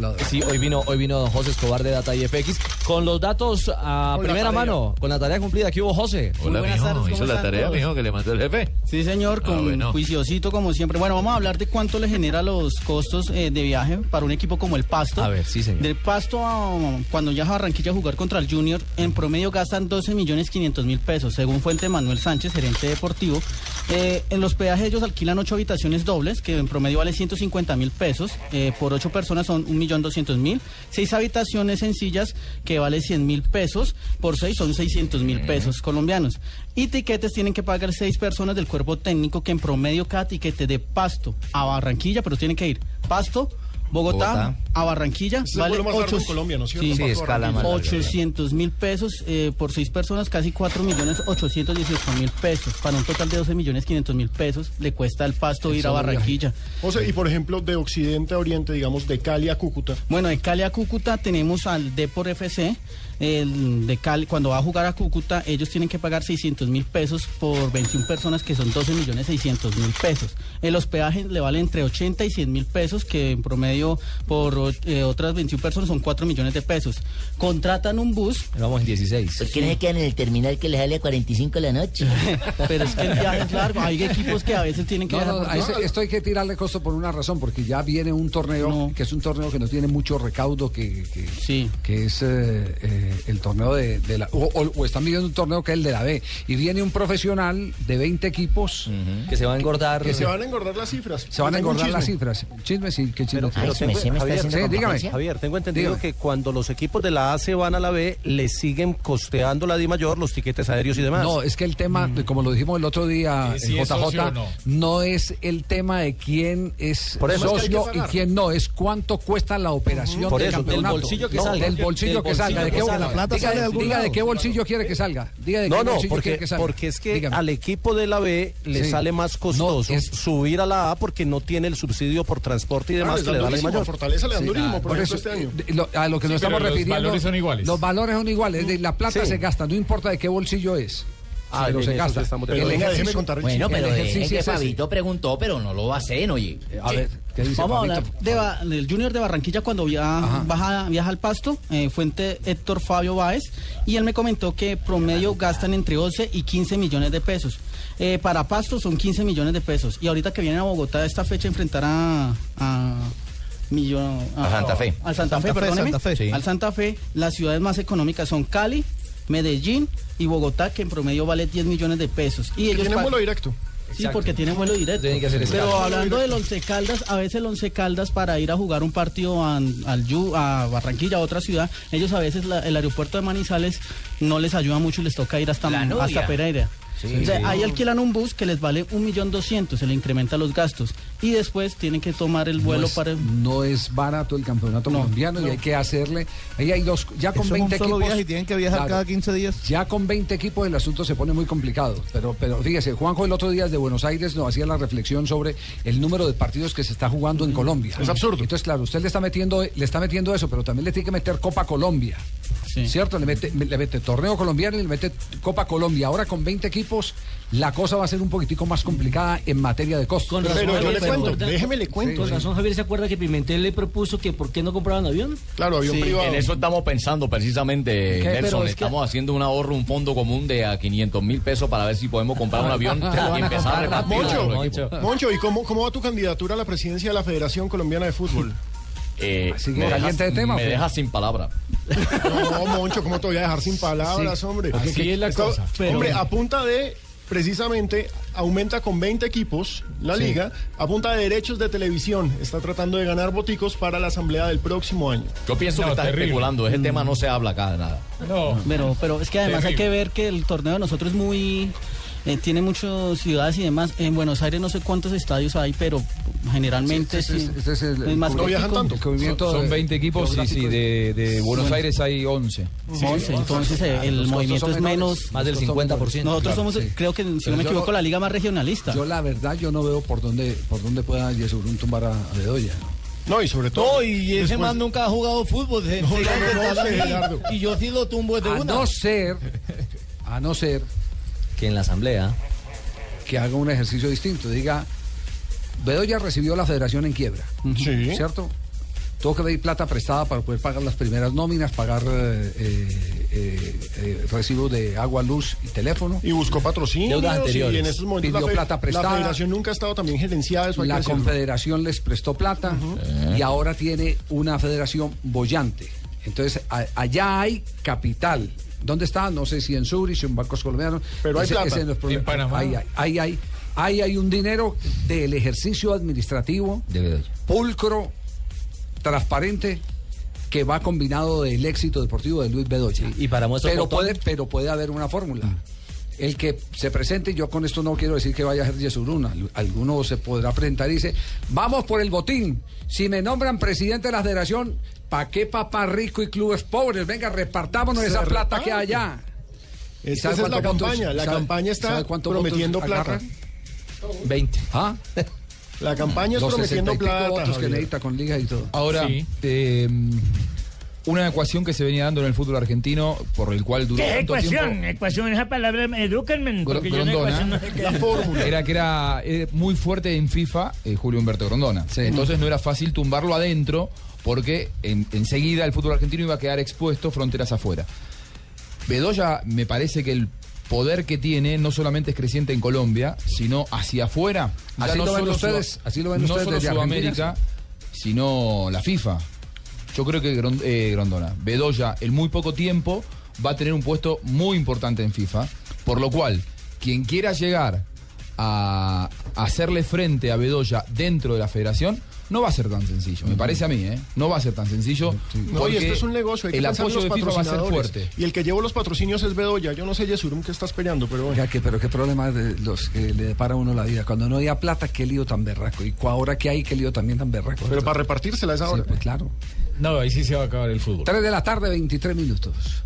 basculador. Sí, hoy vino, hoy vino José Escobar de Data IFX con los datos a Con la primera mano, con la tarea cumplida. Aquí hubo José. Hola, mijo. tardes, ¿cómo ¿Hizo la tarea, mijo, que le mandó el jefe? Sí, señor, con Ah, bueno. juiciosito como siempre. Bueno, vamos a hablar de cuánto le genera los costos eh, de viaje para un equipo como el Pasto. A ver, sí, señor. Del Pasto a cuando viaja a Barranquilla a jugar contra el Junior, en promedio gastan 12 millones 500 mil pesos, según fuente Manuel Sánchez, gerente deportivo. Eh, en los peajes ellos alquilan ocho habitaciones dobles, que en promedio vale 150 mil pesos. Eh, por ocho personas son 1.200.000. Seis habitaciones sencillas, que vale 100 mil pesos. Por seis son 600 mil pesos colombianos. Y tiquetes tienen que pagar seis personas del cuerpo técnico, que en promedio cada tiquete de Pasto a Barranquilla, pero tienen que ir Pasto, Bogotá, Bogotá. a Barranquilla. Es el vuelo más largo en Colombia, ¿no? Sí, Pasto escala Barranquilla. más larga. 800 mil pesos eh, por seis personas, casi 4 millones 818 mil pesos. Para un total de 12 millones 500 mil pesos le cuesta el pasto ir a Barranquilla. José, y por ejemplo, de occidente a oriente, digamos, de Cali a Cúcuta. Bueno, de Cali a Cúcuta tenemos al Depor FC. El de Cali, cuando va a jugar a Cúcuta, ellos tienen que pagar 600 mil pesos por 21 personas, que son 12 millones 600 mil pesos. El hospedaje le vale entre 80 y 100 mil pesos, que en promedio por eh, otras 21 personas son 4 millones de pesos. Contratan un bus, Vamos en 16. ¿Por qué no se quedan en el terminal que les sale a 45 la noche? pero es que el viaje es largo. Hay equipos que a veces tienen que No, no, por- a ese- esto hay que tirarle costo por una razón, porque ya viene un torneo No. que es un torneo que no tiene mucho recaudo, que, que, Sí. que es eh, eh, el torneo de, de la... O, o- o están midiendo un torneo que es el de la B. Y viene un profesional de 20 equipos, Que se va a engordar. Que se van a engordar las cifras. se van a engordar las chisme. cifras. Chisme, sí, qué chisme. Me, me está Javier, sí, dígame. Javier, tengo entendido Dígame. que cuando los equipos de la A se van a la B, le siguen costeando la Di Mayor los tiquetes aéreos y demás. No, es que el tema, de- como lo dijimos el otro día, Sí, sí en JJ, socio no. no es el tema de quién es Por eso es que hay que socio y quién no, es cuánto cuesta la operación Por del eso, del campeonato. bolsillo que No, salga. Del bolsillo Del que salga. bolsillo ¿De qué, salga. La plata Diga- sale de algún diga lado. de de qué bolsillo quiere que salga. Diga de No, qué no, bolsillo quiere porque, que salga. porque es que Dígame. al equipo de la B le Sí. sale más costoso No, es- subir a la A porque no tiene el subsidio por transporte y demás les que le da la Mayor. Fortaleza le dan Sí, durísimo, por, por ejemplo, eso, este año. lo- a lo que nos Sí, estamos pero los refiriendo. valores son iguales. Los valores son iguales. La plata se gasta, no importa de qué bolsillo es. Ah, en se Pero déjeme contar el Bueno, pero es que. Fabito preguntó, pero no lo hacen, oye. A ver, ¿qué dice Vamos a hablar del Junior de Barranquilla cuando viaja, Ajá. baja- viaja al pasto, eh, fuente Héctor Fabio Báez, y él me comentó que promedio gastan entre 11 y 15 millones de pesos. Eh, para pasto son 15 millones de pesos. Y ahorita que vienen a Bogotá esta fecha a enfrentar a... a millón- A Santa Fe. Al Santa, Fe, Santa Fe, perdóneme. Santa Fe, sí. Al Santa Fe, las ciudades más económicas son Cali, Medellín y Bogotá, que en promedio vale 10 millones de pesos. Y ellos tienen vuelo directo. Sí, porque tienen vuelo directo. Que hacer. Pero hablando del Once Caldas, a veces el Once Caldas para ir a jugar un partido a, al Yu- a Barranquilla, a otra ciudad, ellos a veces la- el aeropuerto de Manizales no les ayuda mucho y les toca ir hasta, hasta Pereira. O sea, ahí alquilan un bus que les vale un millón doscientos, se le incrementa los gastos y después tienen que tomar el vuelo no es, para... no es barato el campeonato No, colombiano y hay que hacerle. Ahí hay dos, ya con 20 equipos. tienen que viajar Claro. cada 15 días. Ya con 20 equipos el asunto se pone muy complicado. Pero, pero fíjese, Juanjo el otro día de Buenos Aires nos hacía la reflexión sobre el número de partidos que se está jugando en Colombia. Es absurdo. Entonces, claro, usted le está metiendo, le está metiendo eso, pero también le tiene que meter Copa Colombia. Sí. ¿Cierto? Le mete, le mete torneo colombiano y le mete Copa Colombia. Ahora con 20 equipos, la cosa va a ser un poquitico más complicada en materia de costos. Con razón, Pero yo le ¿se cuento, acuerda? déjeme le cuento. Con razón, Javier se acuerda que Pimentel le propuso que por qué no compraban avión. Claro, avión Sí, privado. En eso estamos pensando precisamente, ¿Qué? Nelson. Es que- Estamos haciendo un ahorro, un fondo común de a 500 mil pesos para ver si podemos comprar un avión y empezar a. Moncho. Moncho, ¿y cómo, cómo va tu candidatura a la presidencia de la Federación Colombiana de Fútbol? Eh, me caliente dejas- de tema, ¿o Me qué? dejas sin palabra. No, Moncho, ¿cómo te voy a dejar sin palabras, Sí. hombre? Así Que- es la esto- cosa. Hombre, a punta de, precisamente, aumenta con 20 equipos la liga, a punta de derechos de televisión, está tratando de ganar boticos para la asamblea del próximo año. Yo pienso No, que estás terrible. especulando. Ese tema no se habla acá de nada. No. Pero, pero es que además hay que ver que el torneo de nosotros es muy... eh, tiene muchas ciudades y demás. En Buenos Aires no sé cuántos estadios hay, pero generalmente Este es- sí, este es el- es más No viajan tanto. El Son de- 20 equipos y sí, de, de Buenos Aires hay 11. Once, entonces eh, el los movimiento es son menos... Más del Los costos 50%. Nosotros Claro, somos, sí. creo que si Pero no me equivoco, no- la liga más regionalista. Yo la verdad yo no veo por dónde por dónde pueda Yesurún tumbar a, a Bedoya. No, y sobre todo... después- nunca ha jugado fútbol. No, no, no, no, sí, y yo sí lo tumbo de A no ser a no ser Que en la asamblea. que haga un ejercicio distinto, diga Bedoya recibió la federación en quiebra, Sí. ¿cierto? tuvo que pedir plata prestada para poder pagar las primeras nóminas, pagar eh, eh, eh, recibos de agua, luz y teléfono. Y buscó patrocinio. Deudas anteriores. Y en estos momentos Pidió la, plata prestada. la federación nunca ha estado también gerenciada. Eso La confederación les prestó plata y ahora tiene una federación bollante. Entonces, a- allá hay capital. ¿Dónde está? No sé si en Zurich, en bancos colombianos. Pero hay plata. no es problema. En Panamá. Ahí hay, ahí hay, ahí hay un dinero del ejercicio administrativo pulcro, transparente, que va combinado del éxito deportivo de Luis Bedoya. y para muestra pero puede, pero puede haber una fórmula. El que se presente, yo con esto no quiero decir que vaya a ser Yesuruna. Alguno se podrá presentar y dice, vamos por el botín. Si me nombran presidente de la federación, ¿pa' qué papá rico y clubes pobres? Venga, repartámonos Se esa plata reparte. que hay allá. Es que ¿Sabe esa es la votos- campaña. La sabe- campaña está prometiendo plata. agarran? 20. ¿Ah? La campaña es Los prometiendo 60 y pico plata. votos que necesita con liga y todo. Ahora, eh, una ecuación que se venía dando en el fútbol argentino, por el cual duró ¿Qué tanto ecuación? tiempo. Ecuación, esa palabra, edúquenme, porque yo en ecuación no sé qué es. Era que era eh, muy fuerte en FIFA eh, Julio Humberto Grondona. Entonces no era fácil tumbarlo adentro porque en- enseguida el fútbol argentino iba a quedar expuesto fronteras afuera. Bedoya me parece que el poder que tiene no solamente es creciente en Colombia, sino hacia afuera. Así no lo ven solo ustedes, así lo ven no ustedes solo desde Sudamérica, Argentina, sino la FIFA. Yo creo que eh, Grondona, Bedoya, en muy poco tiempo va a tener un puesto muy importante en FIFA, por lo cual, quien quiera llegar a hacerle frente a Bedoya dentro de la federación, no va a ser tan sencillo, me parece a mí, ¿eh? No va a ser tan sencillo. Y porque esto es un negocio. Hay que el apoyo los de FIFA va a ser fuerte. Y el que llevó los patrocinios es Bedoya. Yo no sé, Yesurum, qué estás peleando, pero bueno. Ya que, pero qué problema de los que le depara a uno la vida. Cuando no había plata, qué lío tan berraco. Y ahora que hay, qué lío también tan berraco. Pero para repartírsela es ahora. Sí, pues claro. No, ahí sí se va a acabar el fútbol. 3 de la tarde, 23 minutos.